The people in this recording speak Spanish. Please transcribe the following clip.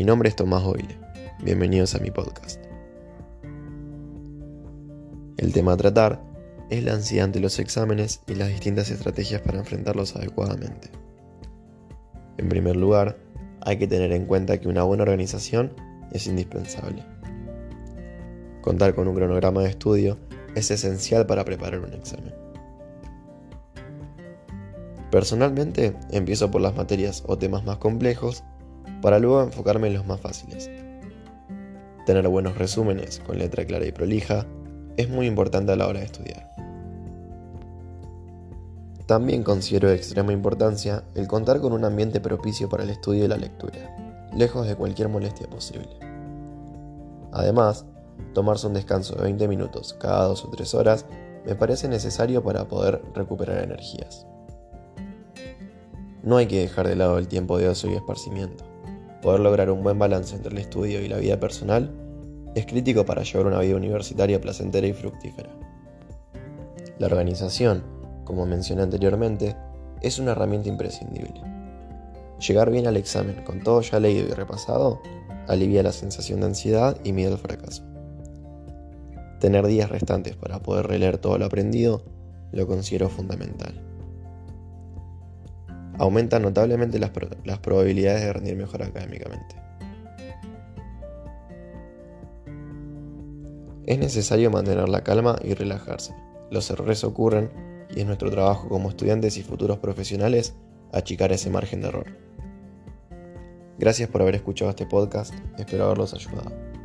Mi nombre es Tomás Oile. Bienvenidos a mi podcast. El tema a tratar es la ansiedad ante los exámenes y las distintas estrategias para enfrentarlos adecuadamente. En primer lugar, hay que tener en cuenta que una buena organización es indispensable. Contar con un cronograma de estudio es esencial para preparar un examen. Personalmente, empiezo por las materias o temas más complejos para luego enfocarme en los más fáciles. Tener buenos resúmenes con letra clara y prolija es muy importante a la hora de estudiar. También considero de extrema importancia el contar con un ambiente propicio para el estudio y la lectura, lejos de cualquier molestia posible. Además, tomarse un descanso de 20 minutos cada 2 o 3 horas me parece necesario para poder recuperar energías. No hay que dejar de lado el tiempo de ocio y esparcimiento. Poder lograr un buen balance entre el estudio y la vida personal es crítico para llevar una vida universitaria placentera y fructífera. La organización, como mencioné anteriormente, es una herramienta imprescindible. Llegar bien al examen con todo ya leído y repasado alivia la sensación de ansiedad y miedo al fracaso. Tener días restantes para poder releer todo lo aprendido lo considero fundamental. Aumenta notablemente las, probabilidades de rendir mejor académicamente. Es necesario mantener la calma y relajarse. Los errores ocurren y es nuestro trabajo como estudiantes y futuros profesionales achicar ese margen de error. Gracias por haber escuchado este podcast, espero haberlos ayudado.